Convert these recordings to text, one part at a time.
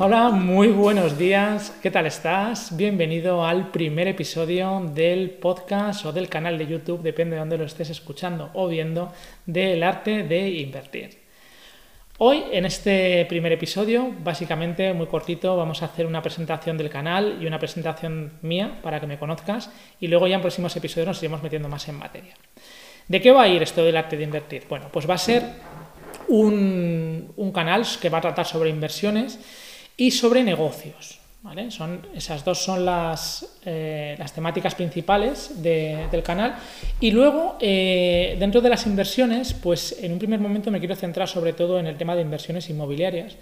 Hola, muy buenos días. ¿Qué tal estás? Bienvenido al primer episodio del podcast o del canal de YouTube, depende de dónde lo estés escuchando o viendo, del arte de invertir. Hoy, en este primer episodio, básicamente muy cortito, vamos a hacer una presentación del canal y una presentación mía para que me conozcas y luego ya en próximos episodios nos iremos metiendo más en materia. ¿De qué va a ir esto del arte de invertir? Bueno, pues va a ser un, un canal que va a tratar sobre inversiones y sobre negocios. ¿vale? Son, esas dos son las, eh, las temáticas principales del canal. Y luego, eh, dentro de las inversiones, pues en un primer momento me quiero centrar sobre todo en el tema de inversiones inmobiliarias.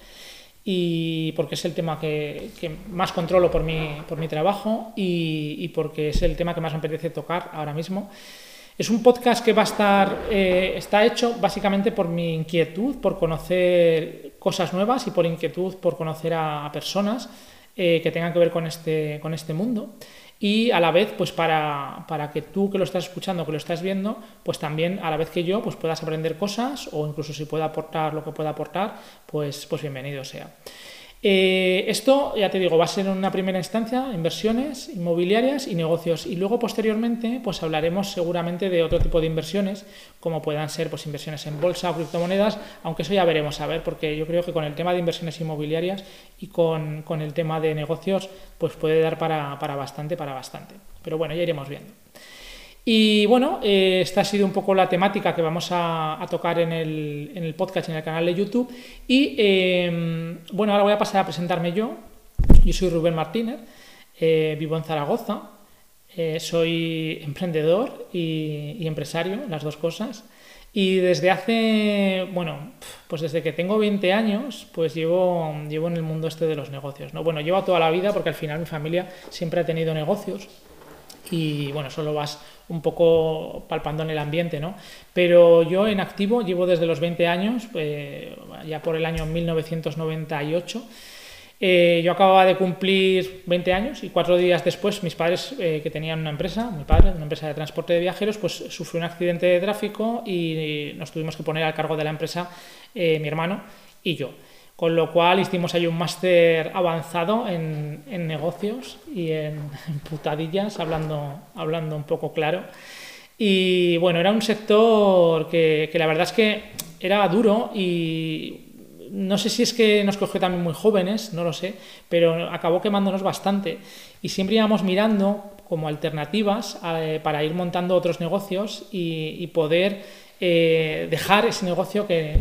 Y porque es el tema que, más controlo por mi, por mi trabajo y, y porque es el tema que más me apetece tocar ahora mismo. Es un podcast que va a estar, eh, está hecho básicamente por mi inquietud, por conocer cosas nuevas y por inquietud por conocer a, personas eh, que tengan que ver con este, con este mundo. Y a la vez, pues para, para, que tú que lo estás escuchando, que lo estás viendo, pues también a la vez que yo, pues puedas aprender cosas o incluso si pueda aportar lo que pueda aportar, pues, pues bienvenido sea. Eh, esto, ya te digo, va a ser en una primera instancia inversiones inmobiliarias y negocios. Y luego, posteriormente, pues hablaremos seguramente de otro tipo de inversiones, como puedan ser pues, inversiones en bolsa o criptomonedas, aunque eso ya veremos a ver, porque yo creo que con el tema de inversiones inmobiliarias y con, el tema de negocios, pues puede dar para, para bastante, para bastante. Pero bueno, ya iremos viendo. Y bueno, eh, esta ha sido un poco la temática que vamos a, tocar en el, en el, podcast en el canal de YouTube. Y em, bueno, ahora voy a pasar a presentarme yo. Yo soy Rubén Martínez, eh, vivo en Zaragoza, eh, soy emprendedor y, y, empresario, las dos cosas. Y desde hace, bueno, pues desde que tengo 20 años, pues llevo, llevo en el mundo este de los negocios. ¿no? Bueno, llevo toda la vida porque al final mi familia siempre ha tenido negocios y bueno, solo vas un poco palpando en el ambiente, ¿no? Pero yo en activo llevo desde los 20 años, eh, ya por el año 1998. Eh, yo acababa de cumplir 20 años y cuatro días después mis padres, eh, que tenían una empresa, mi padre, una empresa de transporte de viajeros, pues sufrió un accidente de tráfico y nos tuvimos que poner al cargo de la empresa mi hermano y yo. Con lo cual hicimos ahí un máster avanzado en, negocios y en, putadillas, hablando, hablando un poco claro. Y bueno, era un sector que, que, la verdad es que era duro y no sé si es que nos cogió también muy jóvenes, no lo sé, pero acabó quemándonos bastante. Y siempre íbamos mirando como alternativas eh, para ir montando otros negocios y, y poder eh, dejar ese negocio que,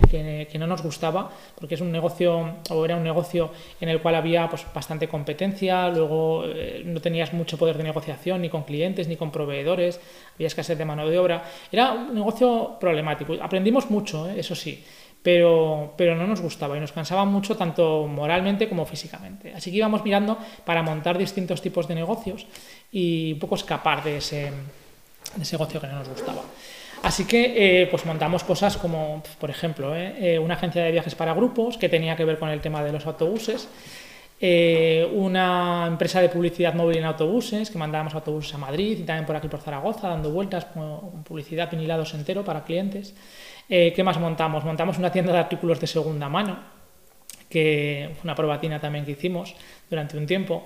no nos gustaba, porque es un negocio, o era un negocio en el cual había pues, bastante competencia, luego eh, no tenías mucho poder de negociación ni con clientes ni con proveedores, había escasez de mano de obra. Era un negocio problemático. Aprendimos mucho, ¿eh? eso sí. Pero, pero no nos gustaba y nos cansaba mucho tanto moralmente como físicamente. Así que íbamos mirando para montar distintos tipos de negocios y un poco escapar de ese, de ese negocio que no nos gustaba. Así que eh, pues montamos cosas como, por ejemplo, eh, eh, una agencia de viajes para grupos que tenía que ver con el tema de los autobuses, una empresa de publicidad móvil en autobuses que mandábamos autobuses a Madrid y también por aquí por Zaragoza dando vueltas con publicidad vinilados entero para clientes. ¿Qué más montamos? Montamos una tienda de artículos de segunda mano, que fue una probatina también que hicimos durante un tiempo.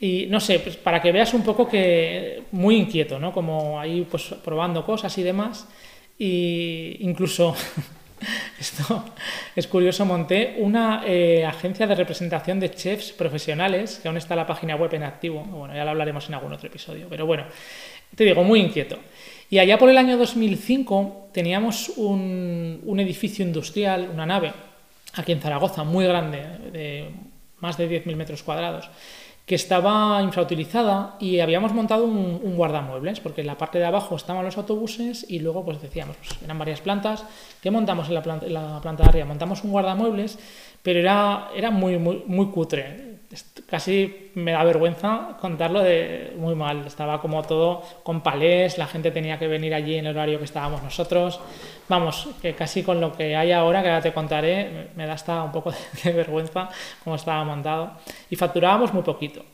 Y no sé, pues para que veas un poco que muy inquieto, ¿no? Como ahí pues probando cosas y demás. Y incluso, esto es curioso, monté una eh, agencia de representación de chefs profesionales, que aún está la página web en activo. Bueno, ya lo hablaremos en algún otro episodio. Pero bueno, te digo, muy inquieto. Y allá por el año 2005 teníamos un, un edificio industrial, una nave, aquí en Zaragoza, muy grande, de más de 10.000 metros cuadrados que estaba infrautilizada y habíamos montado un, guardamuebles, porque en la parte de abajo estaban los autobuses y luego pues decíamos, pues, eran varias plantas, ¿qué montamos en la planta, la planta de arriba? Montamos un guardamuebles, pero era, era muy, muy, muy cutre casi me da vergüenza contarlo de muy mal. Estaba como todo con palés, la gente tenía que venir allí en el horario que estábamos nosotros. Vamos, que casi con lo que hay ahora, que ahora te contaré, me da hasta un poco de, vergüenza cómo estaba montado. Y facturábamos muy poquito.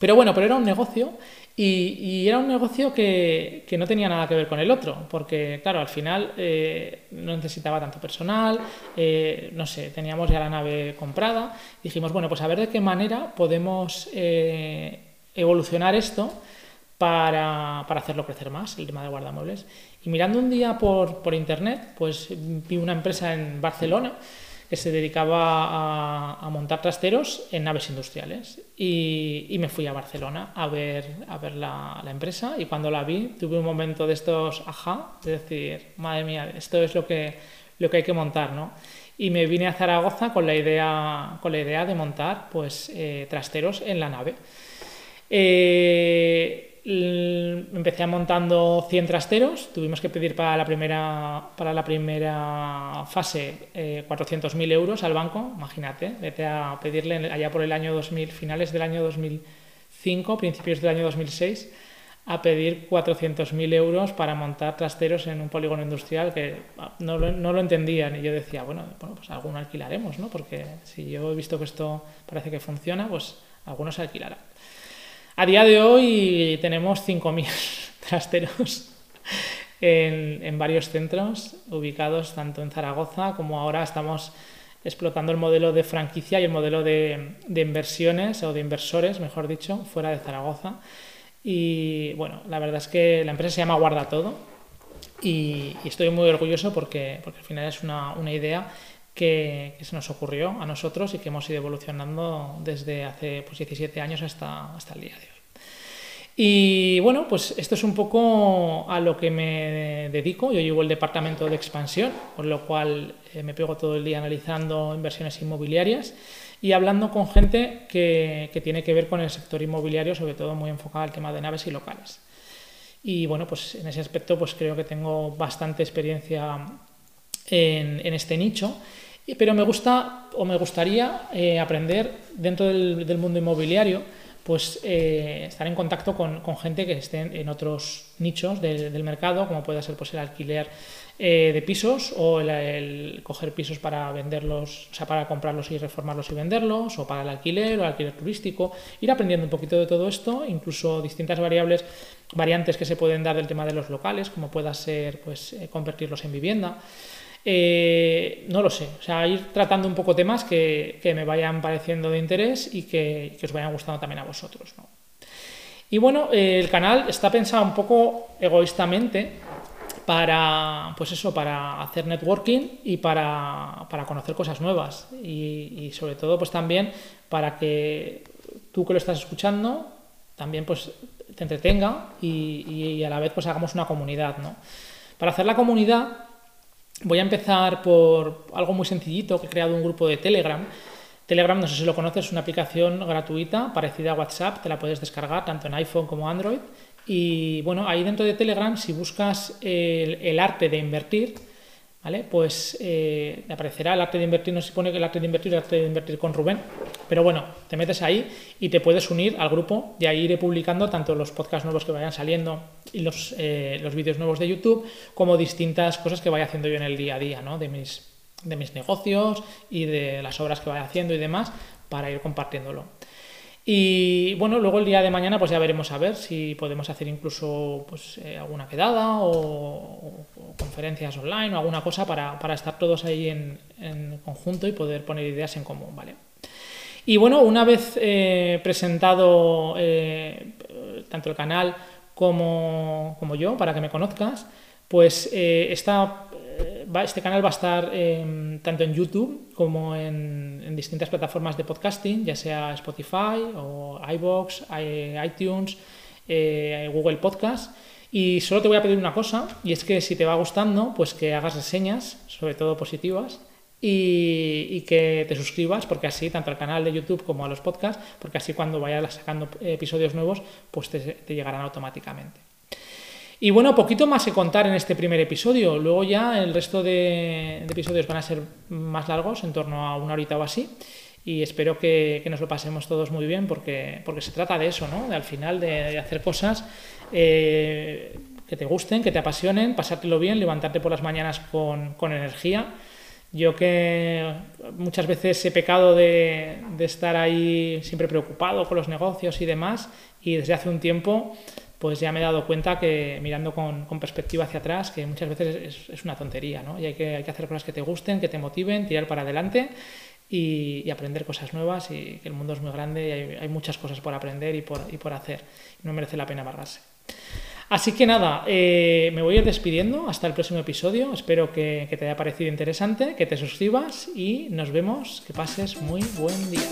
Pero bueno, pero era un negocio y, era un negocio que, no tenía nada que ver con el otro, porque claro, al final eh, no necesitaba tanto personal, eh, no sé, teníamos ya la nave comprada, dijimos, bueno, pues a ver de qué manera podemos eh, evolucionar esto para, hacerlo crecer más, el tema de guardamuebles. Y mirando un día por, por internet, pues vi una empresa en Barcelona, que se dedicaba a, montar trasteros en naves industriales. Y, me fui a Barcelona a ver, a ver la, empresa y cuando la vi tuve un momento de estos ajá, de decir, madre mía, esto es lo que, lo que hay que montar, ¿no? Y me vine a Zaragoza con la idea, con la idea de montar pues, eh, trasteros en la nave. Eh, empecé montando 100 trasteros, tuvimos que pedir para la primera, para la primera fase eh, 400.000 euros al banco, imagínate, vete a pedirle allá por el año 2000, finales del año 2005, principios del año 2006, a pedir 400.000 euros para montar trasteros en un polígono industrial que ah, no lo, no lo entendían y yo decía, bueno, bueno, pues alguno alquilaremos, ¿no? Porque si yo he visto que esto parece que funciona, pues algunos se alquilará. A día de hoy tenemos 5.000 trasteros en, varios centros ubicados tanto en Zaragoza como ahora estamos explotando el modelo de franquicia y el modelo de, inversiones o de inversores, mejor dicho, fuera de Zaragoza. Y bueno, la verdad es que la empresa se llama Guarda Todo y, estoy muy orgulloso porque, porque al final es una, idea que, se nos ocurrió a nosotros y que hemos ido evolucionando desde hace pues, 17 años hasta, hasta el día de hoy. Y bueno, pues esto es un poco a lo que me dedico. Yo llevo el departamento de expansión, por lo cual eh, me pego todo el día analizando inversiones inmobiliarias y hablando con gente que, tiene que ver con el sector inmobiliario, sobre todo muy enfocado al tema de naves y locales. Y bueno, pues en ese aspecto pues creo que tengo bastante experiencia en, este nicho, pero me gusta o me gustaría eh, aprender dentro del mundo inmobiliario pues eh, estar en contacto con, gente que esté en, otros nichos del mercado, como puede ser pues, el alquiler eh, de pisos o el, coger pisos para venderlos, o sea, para comprarlos y reformarlos y venderlos, o para el alquiler o el alquiler turístico, ir aprendiendo un poquito de todo esto, incluso distintas variables, variantes que se pueden dar del tema de los locales, como pueda ser pues, convertirlos en vivienda. Eh, no lo sé, o sea, ir tratando un poco temas que, me vayan pareciendo de interés y que, os vayan gustando también a vosotros. Y bueno, el canal está pensado un poco egoístamente para, pues eso, para hacer networking y para, conocer cosas nuevas y, sobre todo pues también para que tú que lo estás escuchando también pues te entretenga y, y a la vez pues hagamos una comunidad, ¿no? Para hacer la comunidad Voy a empezar por algo muy sencillito, que he creado un grupo de Telegram. Telegram, no sé si lo conoces, es una aplicación gratuita parecida a WhatsApp, te la puedes descargar tanto en iPhone como Android. Y bueno, ahí dentro de Telegram, si buscas el arte de invertir, ¿vale? Pues eh, aparecerá el arte de invertir, no se pone que el arte de invertir, el arte de invertir con Rubén, pero bueno, te metes ahí y te puedes unir al grupo, y ahí iré publicando tanto los podcasts nuevos que vayan saliendo y los, eh, los vídeos nuevos de YouTube, como distintas cosas que vaya haciendo yo en el día a día, ¿no? De mis, de mis negocios y de las obras que vaya haciendo y demás, para ir compartiéndolo. Y bueno, luego el día de mañana pues ya veremos a ver si podemos hacer incluso pues, eh, alguna quedada o, conferencias online o alguna cosa para, estar todos ahí en, conjunto y poder poner ideas en común, ¿vale? Y bueno, una vez eh, presentado eh, tanto el canal como, yo, para que me conozcas, pues esta este canal va a estar em, tanto en YouTube como en, distintas plataformas de podcasting, ya sea Spotify o iBox, iTunes, eh, Google Podcast. Y solo te voy a pedir una cosa, y es que si te va gustando, pues que hagas reseñas, sobre todo positivas, y, que te suscribas, porque así, tanto al canal de YouTube como a los podcasts, porque así cuando vayas sacando episodios nuevos, pues te llegarán automáticamente. Y bueno, poquito más que contar en este primer episodio. Luego ya el resto de, episodios van a ser más largos, en torno a una horita o así. Y espero que, nos lo pasemos todos muy bien porque, porque se trata de eso, ¿no? De al final de, hacer cosas eh, que te gusten, que te apasionen, pasártelo bien, levantarte por las mañanas con, energía Yo que muchas veces he pecado de, de estar ahí siempre preocupado con los negocios y demás, y desde hace un tiempo pues ya me he dado cuenta que mirando con, con perspectiva hacia atrás, que muchas veces es, es, una tontería, ¿no? Y hay que, hay que hacer cosas que te gusten, que te motiven, tirar para adelante y, y, aprender cosas nuevas y que el mundo es muy grande y hay, hay muchas cosas por aprender y por, y por hacer. No merece la pena amargarse. Así que nada, eh, me voy a ir despidiendo hasta el próximo episodio. Espero que, que te haya parecido interesante, que te suscribas y nos vemos. Que pases muy buen día.